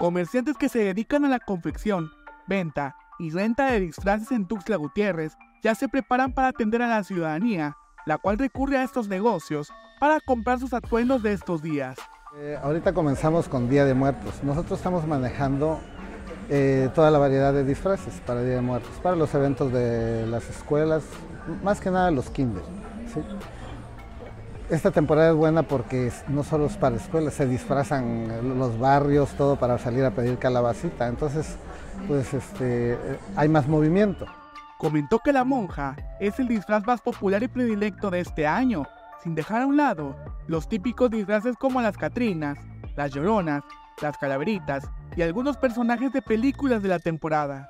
Comerciantes que se dedican a la confección, venta y renta de disfraces en Tuxtla Gutiérrez ya se preparan para atender a la ciudadanía, la cual recurre a estos negocios para comprar sus atuendos de estos días. Eh, ahorita comenzamos con Día de Muertos. Nosotros estamos manejando eh, toda la variedad de disfraces para Día de Muertos, para los eventos de las escuelas, más que nada los kinder. Esta temporada es buena porque no solo es para escuelas, se disfrazan los barrios, todo para salir a pedir calabacita. Entonces, pues este, hay más movimiento. Comentó que la monja es el disfraz más popular y predilecto de este año, sin dejar a un lado los típicos disfraces como las Catrinas, las Lloronas, las Calaveritas y algunos personajes de películas de la temporada.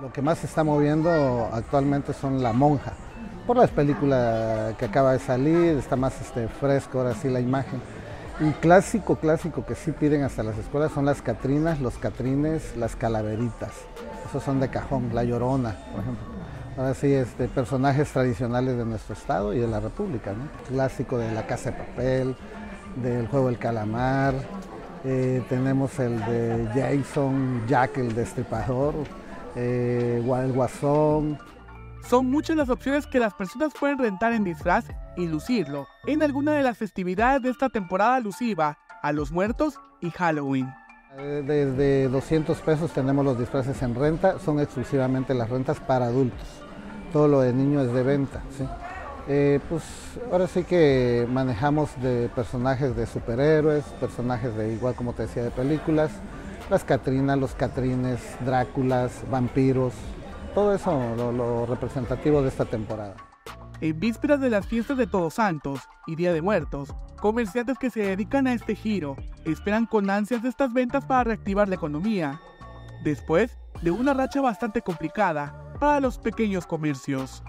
Lo que más se está moviendo actualmente son la monja, por las películas que acaba de salir, está más este, fresco ahora sí la imagen. Y clásico, clásico que sí piden hasta las escuelas son las Catrinas, los Catrines, las Calaveritas. Esos son de cajón, la Llorona, por ejemplo. Ahora sí, este, personajes tradicionales de nuestro estado y de la República, Clásico de la Casa de Papel, del Juego del Calamar, eh, tenemos el de Jason, Jack el Destripador, eh, el Guasón. Son muchas las opciones que las personas pueden rentar en disfraz y lucirlo en alguna de las festividades de esta temporada alusiva a los muertos y Halloween. Eh, desde 200 pesos tenemos los disfraces en renta, son exclusivamente las rentas para adultos. Todo lo de niño es de venta. Eh, pues ahora sí que manejamos de personajes de superhéroes, personajes de igual como te decía de películas, las Catrinas, los Catrines, Dráculas, vampiros, todo eso lo, representativo de esta temporada. En vísperas de las fiestas de Todos Santos y Día de Muertos, comerciantes que se dedican a este giro esperan con ansias estas ventas para reactivar la economía, después de una racha bastante complicada para los pequeños comercios.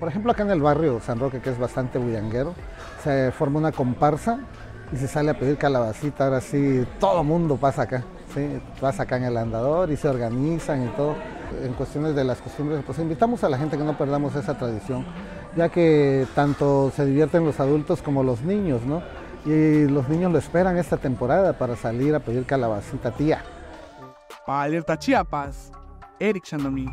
Por ejemplo, acá en el barrio San Roque, que es bastante bullanguero, se forma una comparsa y se sale a pedir calabacita. Ahora sí, todo mundo pasa acá, ¿sí? pasa acá en el andador y se organizan y todo. En cuestiones de las costumbres, pues invitamos a la gente que no perdamos esa tradición, ya que tanto se divierten los adultos como los niños, ¿no? Y los niños lo esperan esta temporada para salir a pedir calabacita tía. Para Alerta Chiapas, Eric Chandomí.